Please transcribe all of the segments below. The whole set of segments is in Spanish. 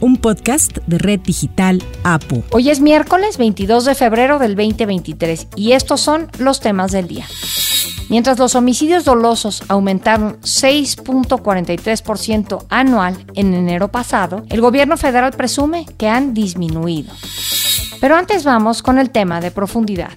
un podcast de Red Digital APU. Hoy es miércoles 22 de febrero del 2023 y estos son los temas del día. Mientras los homicidios dolosos aumentaron 6.43% anual en enero pasado, el gobierno federal presume que han disminuido. Pero antes vamos con el tema de profundidad.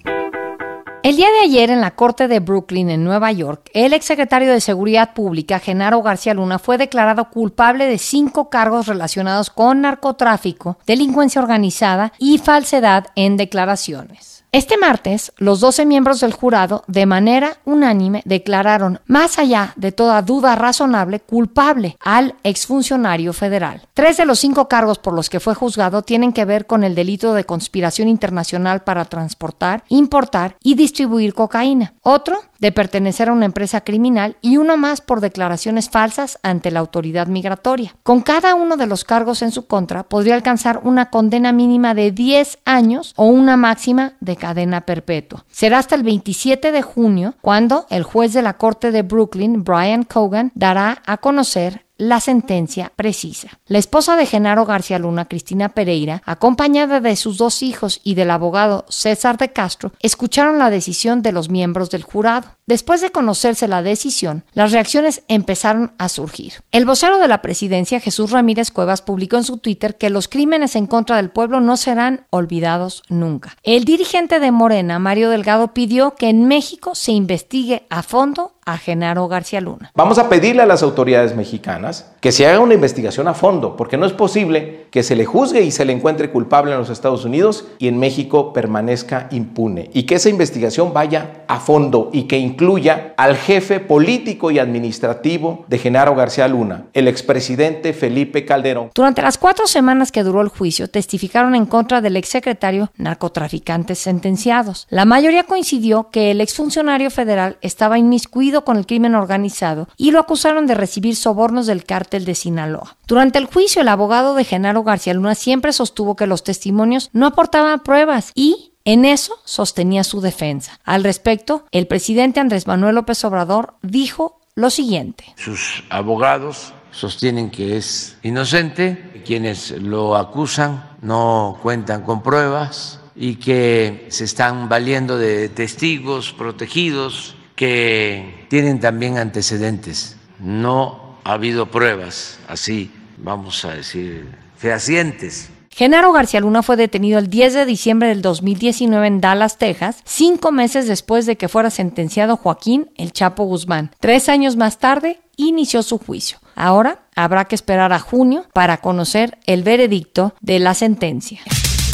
El día de ayer en la Corte de Brooklyn, en Nueva York, el exsecretario de Seguridad Pública, Genaro García Luna, fue declarado culpable de cinco cargos relacionados con narcotráfico, delincuencia organizada y falsedad en declaraciones. Este martes, los 12 miembros del jurado, de manera unánime, declararon, más allá de toda duda razonable, culpable al exfuncionario federal. Tres de los cinco cargos por los que fue juzgado tienen que ver con el delito de conspiración internacional para transportar, importar y distribuir cocaína. Otro, de pertenecer a una empresa criminal y uno más por declaraciones falsas ante la autoridad migratoria. Con cada uno de los cargos en su contra podría alcanzar una condena mínima de 10 años o una máxima de cadena perpetua. Será hasta el 27 de junio cuando el juez de la Corte de Brooklyn, Brian Cogan, dará a conocer la sentencia precisa. La esposa de Genaro García Luna, Cristina Pereira, acompañada de sus dos hijos y del abogado César de Castro, escucharon la decisión de los miembros del jurado. Después de conocerse la decisión, las reacciones empezaron a surgir. El vocero de la presidencia, Jesús Ramírez Cuevas, publicó en su Twitter que los crímenes en contra del pueblo no serán olvidados nunca. El dirigente de Morena, Mario Delgado, pidió que en México se investigue a fondo a Genaro García Luna. Vamos a pedirle a las autoridades mexicanas que se haga una investigación a fondo, porque no es posible que se le juzgue y se le encuentre culpable en los Estados Unidos y en México permanezca impune. Y que esa investigación vaya a fondo y que incluya al jefe político y administrativo de Genaro García Luna, el expresidente Felipe Calderón. Durante las cuatro semanas que duró el juicio, testificaron en contra del exsecretario narcotraficantes sentenciados. La mayoría coincidió que el exfuncionario federal estaba inmiscuido con el crimen organizado y lo acusaron de recibir sobornos del cártel de Sinaloa. Durante el juicio, el abogado de Genaro García Luna siempre sostuvo que los testimonios no aportaban pruebas y en eso sostenía su defensa. Al respecto, el presidente Andrés Manuel López Obrador dijo lo siguiente. Sus abogados sostienen que es inocente, quienes lo acusan no cuentan con pruebas y que se están valiendo de testigos protegidos que tienen también antecedentes. No ha habido pruebas así, vamos a decir, fehacientes. Genaro García Luna fue detenido el 10 de diciembre del 2019 en Dallas, Texas, cinco meses después de que fuera sentenciado Joaquín El Chapo Guzmán. Tres años más tarde inició su juicio. Ahora habrá que esperar a junio para conocer el veredicto de la sentencia.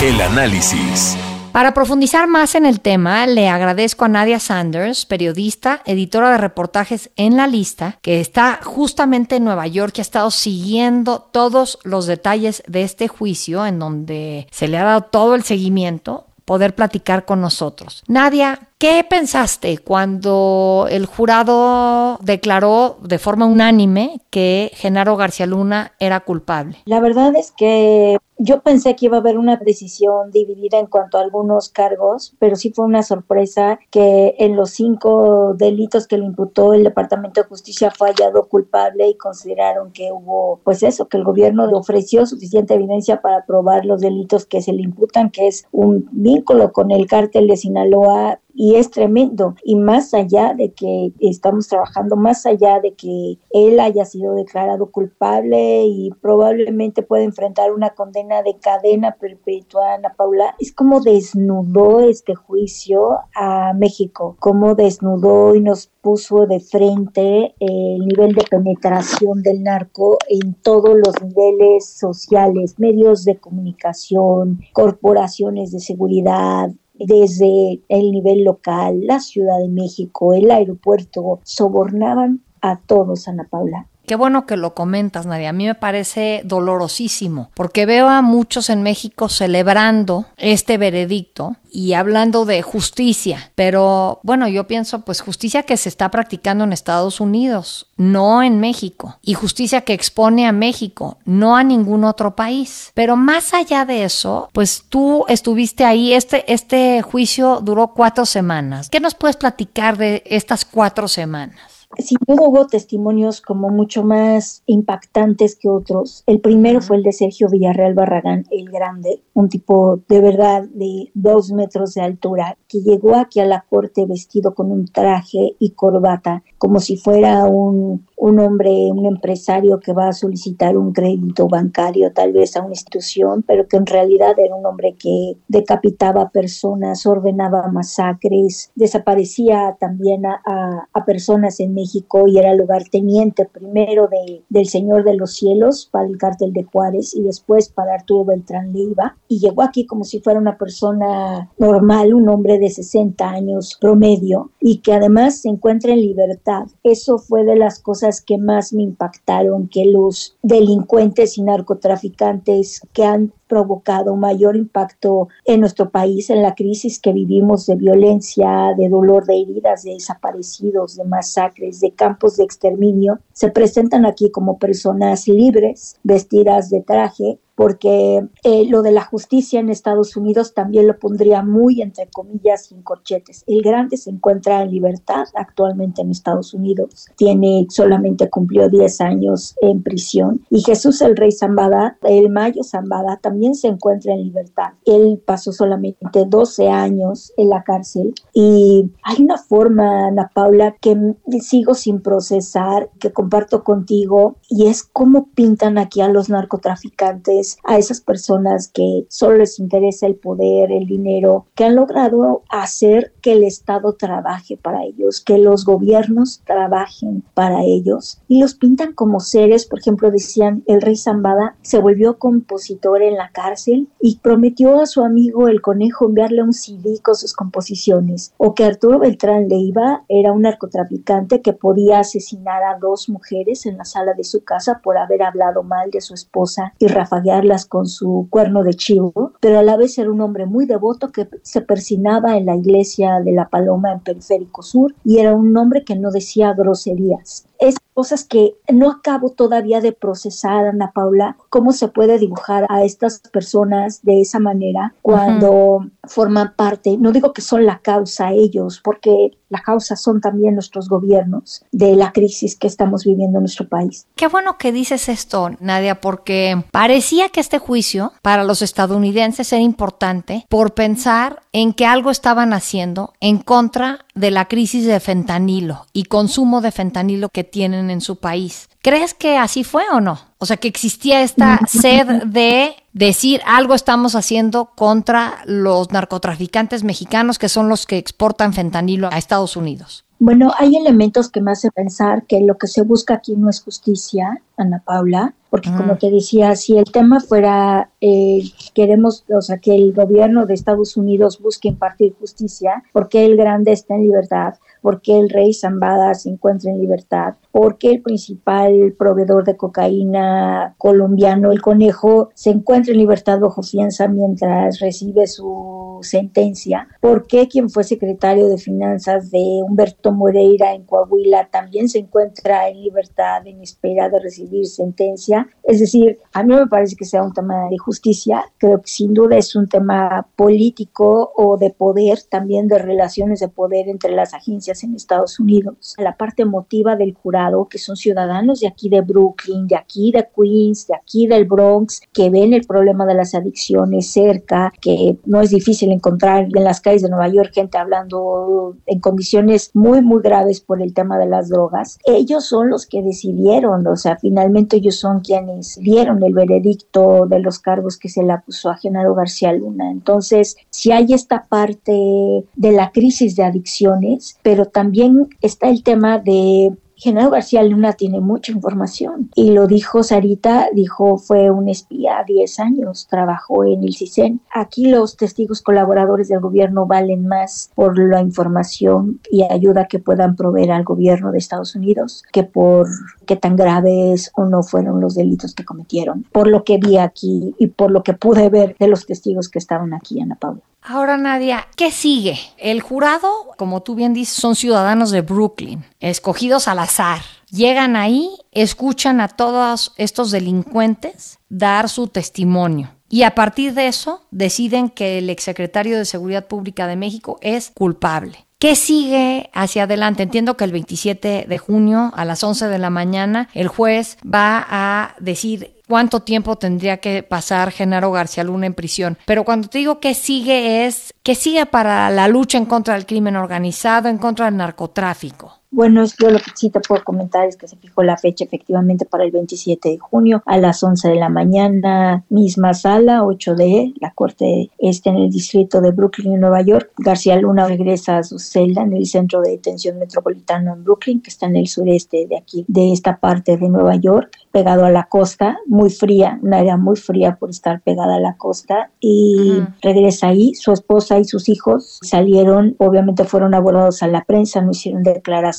El análisis. Para profundizar más en el tema, le agradezco a Nadia Sanders, periodista, editora de reportajes en La Lista, que está justamente en Nueva York y ha estado siguiendo todos los detalles de este juicio, en donde se le ha dado todo el seguimiento, poder platicar con nosotros. Nadia, ¿qué pensaste cuando el jurado declaró de forma unánime que Genaro García Luna era culpable? La verdad es que yo pensé que iba a haber una decisión dividida en cuanto a algunos cargos, pero sí fue una sorpresa que en los cinco delitos que le imputó el Departamento de Justicia fue hallado culpable y consideraron que hubo, pues eso, que el gobierno le ofreció suficiente evidencia para probar los delitos que se le imputan, que es un vínculo con el cártel de Sinaloa y es tremendo. Y más allá de que estamos trabajando, más allá de que él haya sido declarado culpable y probablemente puede enfrentar una condena de cadena perpetua, Ana Paula, es como desnudó este juicio a México, como desnudó y nos puso de frente el nivel de penetración del narco en todos los niveles sociales, medios de comunicación, corporaciones de seguridad, desde el nivel local, la Ciudad de México, el aeropuerto, sobornaban a todos, Ana Paula. Qué bueno que lo comentas, Nadia. A mí me parece dolorosísimo, porque veo a muchos en México celebrando este veredicto y hablando de justicia, pero bueno, yo pienso pues justicia que se está practicando en Estados Unidos, no en México, y justicia que expone a México, no a ningún otro país. Pero más allá de eso, pues tú estuviste ahí, este, este juicio duró cuatro semanas. ¿Qué nos puedes platicar de estas cuatro semanas? Sin duda hubo testimonios como mucho más impactantes que otros. El primero fue el de Sergio Villarreal Barragán, el grande, un tipo de verdad de dos metros de altura, que llegó aquí a la corte vestido con un traje y corbata, como si fuera un un hombre, un empresario que va a solicitar un crédito bancario tal vez a una institución, pero que en realidad era un hombre que decapitaba personas, ordenaba masacres, desaparecía también a, personas en México y era lugarteniente primero de, del Señor de los Cielos para el cártel de Juárez y después para Arturo Beltrán Leiva y llegó aquí como si fuera una persona normal, un hombre de 60 años promedio y que además se encuentra en libertad. Eso fue de las cosas que más me impactaron, que los delincuentes y narcotraficantes que han provocado mayor impacto en nuestro país, en la crisis que vivimos de violencia, de dolor, de heridas, de desaparecidos, de masacres, de campos de exterminio, se presentan aquí como personas libres, vestidas de traje, porque eh, lo de la justicia en Estados Unidos también lo pondría muy entre comillas sin corchetes. El grande se encuentra en libertad actualmente en Estados Unidos, tiene solamente cumplió 10 años en prisión y Jesús el Rey Zambada, el Mayo Zambada también se encuentra en libertad. Él pasó solamente 12 años en la cárcel y hay una forma, Ana Paula, que sigo sin procesar, que comparto contigo y es cómo pintan aquí a los narcotraficantes a esas personas que solo les interesa el poder, el dinero, que han logrado hacer que el Estado trabaje para ellos, que los gobiernos trabajen para ellos y los pintan como seres, por ejemplo, decían el rey Zambada se volvió compositor en la cárcel y prometió a su amigo el conejo enviarle un CD con sus composiciones, o que Arturo Beltrán Leiva era un narcotraficante que podía asesinar a dos mujeres en la sala de su casa por haber hablado mal de su esposa y rafaguear con su cuerno de chivo, pero a la vez era un hombre muy devoto que se persinaba en la iglesia de la Paloma en Periférico Sur y era un hombre que no decía groserías. Es cosas que no acabo todavía de procesar, Ana Paula, cómo se puede dibujar a estas personas de esa manera cuando forman parte, no digo que son la causa ellos, porque la causa son también nuestros gobiernos de la crisis que estamos viviendo en nuestro país. Qué bueno que dices esto, Nadia, porque parecía que este juicio para los estadounidenses era importante por pensar en que algo estaban haciendo en contra de la crisis de fentanilo y consumo de fentanilo que tienen en su país. ¿Crees que así fue o no? O sea, que existía esta sed de decir algo estamos haciendo contra los narcotraficantes mexicanos que son los que exportan fentanilo a Estados Unidos. Bueno, hay elementos que me hacen pensar que lo que se busca aquí no es justicia, Ana Paula, porque como te decía, si el tema fuera eh, queremos, o sea, que el gobierno de Estados Unidos busque impartir justicia, porque el grande está en libertad, porque el rey Zambada se encuentra en libertad, porque el principal proveedor de cocaína colombiano, el conejo, se encuentra en libertad bajo fianza mientras recibe su sentencia, porque quien fue secretario de finanzas de Humberto Moreira en Coahuila también se encuentra en libertad en espera de recibir sentencia. Es decir, a mí me parece que sea un tema de justicia, creo que sin duda es un tema político o de poder, también de relaciones de poder entre las agencias en Estados Unidos. La parte emotiva del jurado que son ciudadanos de aquí de Brooklyn, de aquí de Queens, de aquí del Bronx, que ven el problema de las adicciones cerca, que no es difícil encontrar en las calles de Nueva York gente hablando en condiciones muy, muy graves por el tema de las drogas. Ellos son los que decidieron, o sea, finalmente ellos son quienes dieron el veredicto de los cargos que se le acusó a Genaro García Luna. Entonces, si hay esta parte de la crisis de adicciones, pero también está el tema de Genaro García Luna tiene mucha información y lo dijo Sarita, dijo fue un espía 10 años, trabajó en el CISEN. Aquí los testigos colaboradores del gobierno valen más por la información y ayuda que puedan proveer al gobierno de Estados Unidos que por qué tan graves o no fueron los delitos que cometieron, por lo que vi aquí y por lo que pude ver de los testigos que estaban aquí, Ana Paula. Ahora, Nadia, ¿qué sigue? El jurado, como tú bien dices, son ciudadanos de Brooklyn, escogidos al azar. Llegan ahí, escuchan a todos estos delincuentes dar su testimonio. Y a partir de eso deciden que el exsecretario de Seguridad Pública de México es culpable. ¿Qué sigue hacia adelante? Entiendo que el 27 de junio a las 11 de la mañana el juez va a decir cuánto tiempo tendría que pasar Genaro García Luna en prisión. Pero cuando te digo que sigue es que sigue para la lucha en contra del crimen organizado, en contra del narcotráfico. Bueno, yo lo que sí te puedo comentar es que se fijó la fecha efectivamente para el 27 de junio a las 11 de la mañana, misma sala, 8D, la corte está en el distrito de Brooklyn, Nueva York. García Luna regresa a su celda en el centro de detención metropolitano en Brooklyn, que está en el sureste de aquí, de esta parte de Nueva York, pegado a la costa, muy fría, una área muy fría por estar pegada a la costa, y regresa ahí. Su esposa y sus hijos salieron, obviamente fueron abordados a la prensa, no hicieron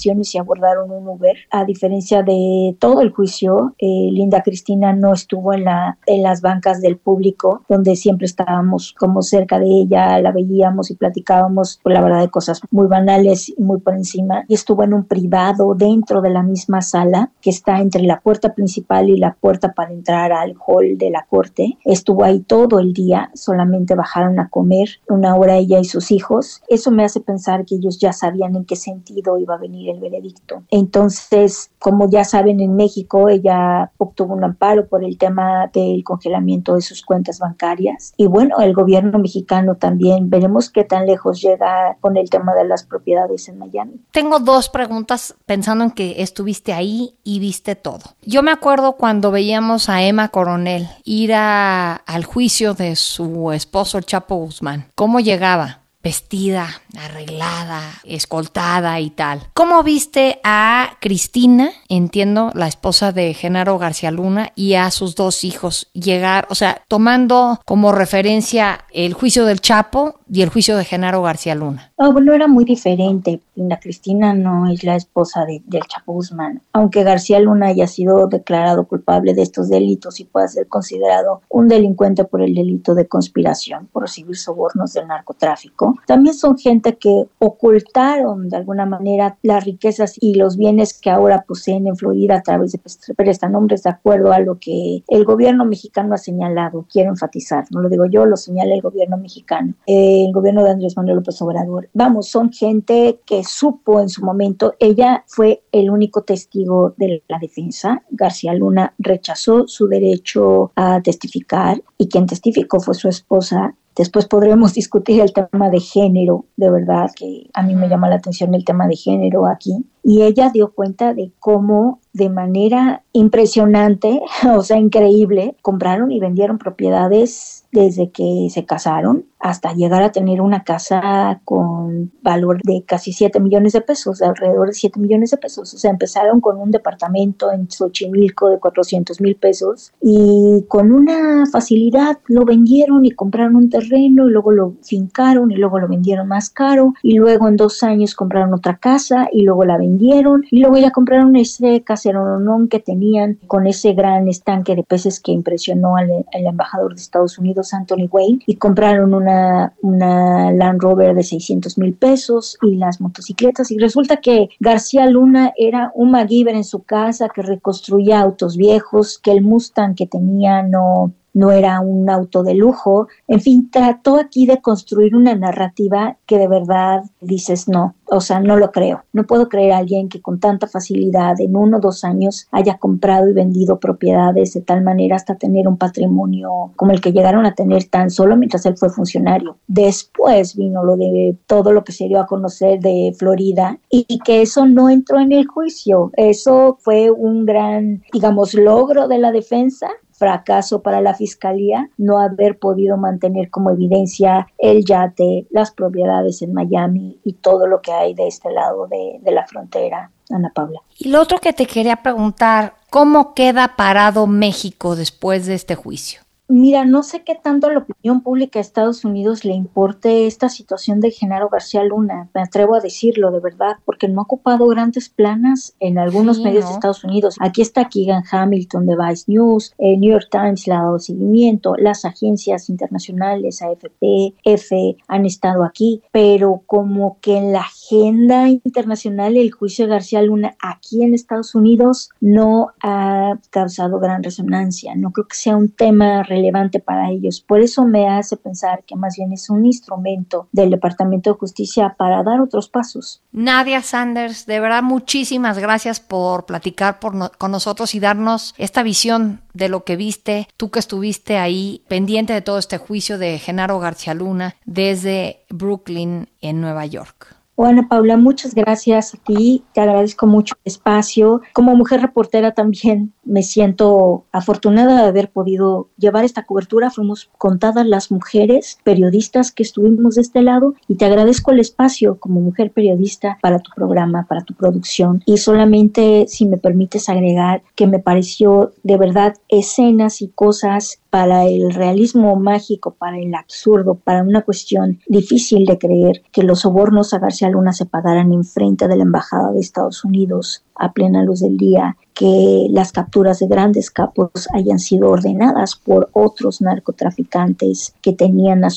declaración y abordaron un Uber. A diferencia de todo el juicio, eh, Linda Cristina no estuvo en, la, en las bancas del público, donde siempre estábamos como cerca de ella, la veíamos y platicábamos, por la verdad, de cosas muy banales muy por encima. Y estuvo en un privado dentro de la misma sala que está entre la puerta principal y la puerta para entrar al hall de la corte. Estuvo ahí todo el día, solamente bajaron a comer una hora ella y sus hijos. Eso me hace pensar que ellos ya sabían en qué sentido iba a venir el veredicto. Entonces, como ya saben, en México ella obtuvo un amparo por el tema del congelamiento de sus cuentas bancarias. Y bueno, el gobierno mexicano también, veremos qué tan lejos llega con el tema de las propiedades en Miami. Tengo dos preguntas pensando en que estuviste ahí y viste todo. Yo me acuerdo cuando veíamos a Emma Coronel ir al juicio de su esposo Chapo Guzmán. ¿Cómo llegaba? Vestida, arreglada, escoltada y tal. ¿Cómo viste a Cristina, entiendo, la esposa de Genaro García Luna, y a sus dos hijos llegar, o sea, tomando como referencia el juicio del Chapo y el juicio de Genaro García Luna? Oh, bueno, era muy diferente. La Cristina no es la esposa de, del Chapo Guzmán. Aunque García Luna haya sido declarado culpable de estos delitos y pueda ser considerado un delincuente por el delito de conspiración, por recibir sobornos del narcotráfico, también son gente que ocultaron de alguna manera las riquezas y los bienes que ahora poseen en Florida a través de prestanombres de acuerdo a lo que el gobierno mexicano ha señalado. Quiero enfatizar, no lo digo yo, lo señala el gobierno mexicano, eh, el gobierno de Andrés Manuel López Obrador. Vamos, son gente que supo en su momento, ella fue el único testigo de la defensa. García Luna rechazó su derecho a testificar y quien testificó fue su esposa Después podremos discutir el tema de género, de verdad, que a mí me llama la atención el tema de género aquí. Y ella dio cuenta de cómo de manera impresionante, o sea, increíble, compraron y vendieron propiedades desde que se casaron hasta llegar a tener una casa con valor de casi 7 millones de pesos, alrededor de 7 millones de pesos. O sea, empezaron con un departamento en Xochimilco de 400 mil pesos y con una facilidad lo vendieron y compraron un terreno y luego lo fincaron y luego lo vendieron más caro y luego en dos años compraron otra casa y luego la vendieron y luego ya compraron ese caseronón que tenían con ese gran estanque de peces que impresionó al, embajador de Estados Unidos Anthony Wayne y compraron una, una Land Rover de 600 mil pesos y las motocicletas y resulta que García Luna era un MacGyver en su casa que reconstruía autos viejos, que el Mustang que tenía no no era un auto de lujo. En fin, trató aquí de construir una narrativa que de verdad dices no, o sea, no lo creo. No puedo creer a alguien que con tanta facilidad en uno o dos años haya comprado y vendido propiedades de tal manera hasta tener un patrimonio como el que llegaron a tener tan solo mientras él fue funcionario. Después vino lo de todo lo que se dio a conocer de Florida y que eso no entró en el juicio. Eso fue un gran, digamos, logro de la defensa fracaso para la fiscalía no haber podido mantener como evidencia el yate, las propiedades en Miami y todo lo que hay de este lado de, la frontera Ana Paula. Y lo otro que te quería preguntar, ¿cómo queda parado México después de este juicio? Mira, no sé qué tanto a la opinión pública de Estados Unidos le importe esta situación de Genaro García Luna, me atrevo a decirlo de verdad, porque no ha ocupado grandes planas en algunos medios de Estados Unidos. Aquí está Keegan Hamilton de Vice News, el New York Times le ha dado seguimiento, las agencias internacionales, AFP, F, han estado aquí, pero como que en la agenda internacional el juicio de García Luna aquí en Estados Unidos no ha causado gran resonancia, no creo que sea un tema relevante relevante para ellos. Por eso me hace pensar que más bien es un instrumento del Departamento de Justicia para dar otros pasos. Nadia Sanders, de verdad muchísimas gracias por platicar con nosotros y darnos esta visión de lo que viste, tú que estuviste ahí pendiente de todo este juicio de Genaro García Luna desde Brooklyn en Nueva York. Bueno, Paula, muchas gracias a ti. Te agradezco mucho el espacio. Como mujer reportera también me siento afortunada de haber podido llevar esta cobertura. Fuimos contadas las mujeres periodistas que estuvimos de este lado y te agradezco el espacio como mujer periodista para tu programa, para tu producción. Y solamente, si me permites agregar, que me pareció de verdad escenas y cosas para el realismo mágico, para el absurdo, para una cuestión difícil de creer que los sobornos a García Luna se pagaran en frente de la Embajada de Estados Unidos a plena luz del día, que las capturas de grandes capos hayan sido ordenadas por otros narcotraficantes que tenían a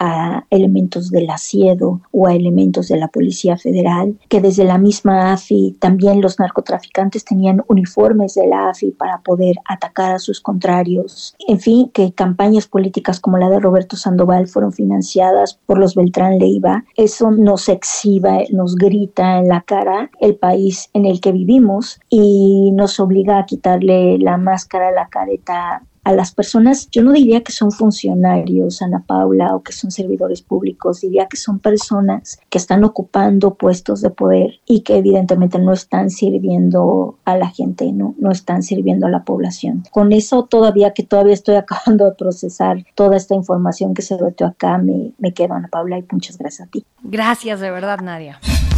a elementos del asiedo o a elementos de la Policía Federal, que desde la misma AFI también los narcotraficantes tenían uniformes de la AFI para poder atacar a sus contrarios, en fin, que campañas políticas como la de Roberto Sandoval fueron financiadas por los Beltrán Leiva, eso nos exhiba, nos grita en la cara el país en el que vivimos y nos obliga a quitarle la máscara, la careta a las personas, yo no diría que son funcionarios, Ana Paula, o que son servidores públicos, diría que son personas que están ocupando puestos de poder y que evidentemente no están sirviendo a la gente, no, no están sirviendo a la población. Con eso todavía que todavía estoy acabando de procesar toda esta información que se vertió acá, me, me quedo, Ana Paula, y muchas gracias a ti. Gracias de verdad, Nadia.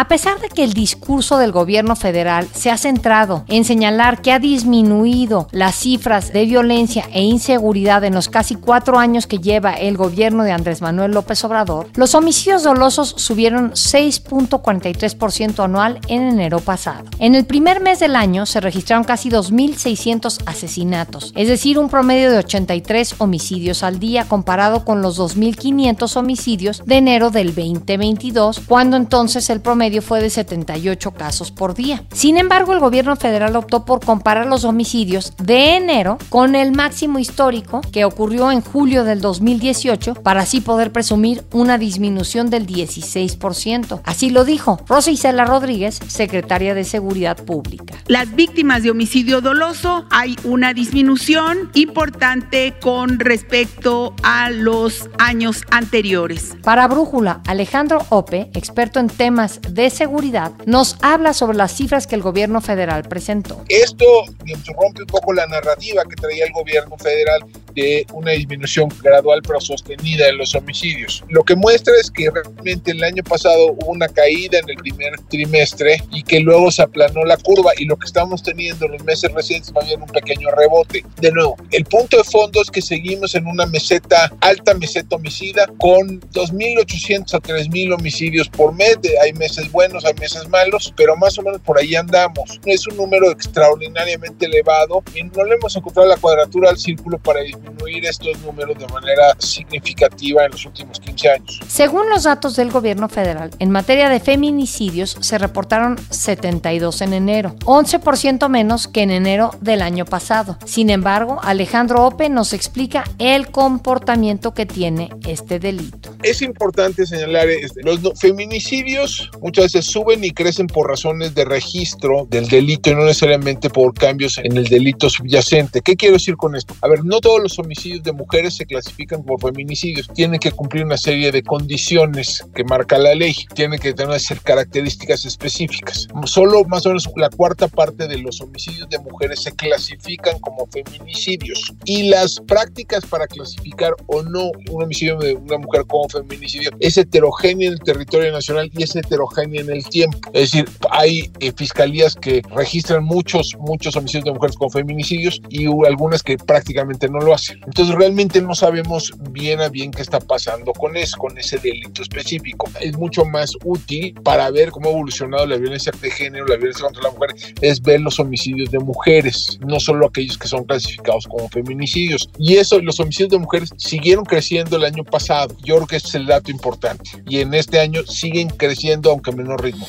A pesar de que el discurso del gobierno federal se ha centrado en señalar que ha disminuido las cifras de violencia e inseguridad en los casi cuatro años que lleva el gobierno de Andrés Manuel López Obrador, los homicidios dolosos subieron 6.43% anual en enero pasado. En el primer mes del año se registraron casi 2.600 asesinatos, es decir, un promedio de 83 homicidios al día comparado con los 2.500 homicidios de enero del 2022, cuando entonces el promedio fue de 78 casos por día. Sin embargo, el gobierno federal optó por comparar los homicidios de enero con el máximo histórico que ocurrió en julio del 2018 para así poder presumir una disminución del 16%. Así lo dijo Rosa Isela Rodríguez, secretaria de Seguridad Pública. Las víctimas de homicidio doloso hay una disminución importante con respecto a los años anteriores. Para Brújula, Alejandro Ope, experto en temas de seguridad, nos habla sobre las cifras que el gobierno federal presentó. Esto rompe un poco la narrativa que traía el gobierno federal de una disminución gradual pero sostenida de los homicidios. Lo que muestra es que realmente el año pasado hubo una caída en el primer trimestre y que luego se aplanó la curva y lo que estamos teniendo en los meses recientes va a un pequeño rebote. De nuevo, el punto de fondo es que seguimos en una meseta, alta meseta homicida con 2.800 a 3.000 homicidios por mes. Hay meses buenos, hay meses malos, pero más o menos por ahí andamos. Es un número extraordinariamente elevado y no le hemos encontrado la cuadratura al círculo para disminuir estos números de manera significativa en los últimos 15 años. Según los datos del gobierno federal, en materia de feminicidios se reportaron 72 en enero, 11% menos que en enero del año pasado. Sin embargo, Alejandro Ope nos explica el comportamiento que tiene este delito. Es importante señalar, este, los feminicidios muchas veces suben y crecen por razones de registro del delito y no necesariamente por cambios en el delito subyacente. ¿Qué quiero decir con esto? A ver, no todos los homicidios de mujeres se clasifican como feminicidios. Tienen que cumplir una serie de condiciones que marca la ley. Tienen que tener características específicas. Solo más o menos la cuarta parte de los homicidios de mujeres se clasifican como feminicidios. Y las prácticas para clasificar o no un homicidio de una mujer como feminicidio es heterogénea en el territorio nacional y es heterogénea en el tiempo. Es decir, hay eh, fiscalías que registran muchos, muchos homicidios de mujeres con feminicidios y algunas que prácticamente no lo hacen. Entonces realmente no sabemos bien a bien qué está pasando con eso, con ese delito específico. Es mucho más útil para ver cómo ha evolucionado la violencia de género, la violencia contra la mujer, es ver los homicidios de mujeres, no solo aquellos que son clasificados como feminicidios. Y eso, los homicidios de mujeres siguieron creciendo el año pasado. Yo creo que ese es el dato importante. Y en este año siguen creciendo, aunque ritmo.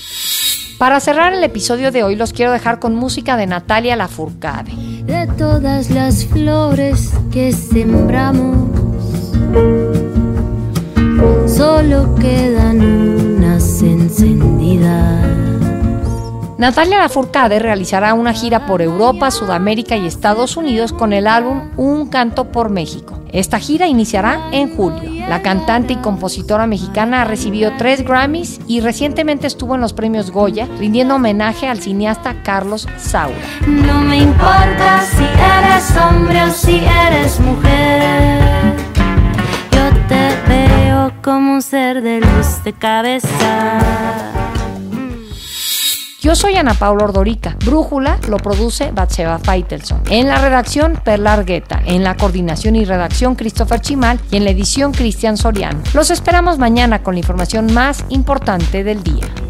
Para cerrar el episodio de hoy los quiero dejar con música de Natalia Lafourcade. De todas las flores que sembramos, solo quedan unas encendidas. Natalia Lafourcade realizará una gira por Europa, Sudamérica y Estados Unidos con el álbum Un canto por México. Esta gira iniciará en julio. La cantante y compositora mexicana ha recibido tres Grammys y recientemente estuvo en los premios Goya rindiendo homenaje al cineasta Carlos Saura. No me importa si eres hombre o si eres mujer. Yo te veo como un ser de luz de cabeza. Yo soy Ana Paula Ordorica. Brújula lo produce Batseba Feitelson. En la redacción, Perla Argueta. En la coordinación y redacción, Christopher Chimal. Y en la edición, Cristian Soriano. Los esperamos mañana con la información más importante del día.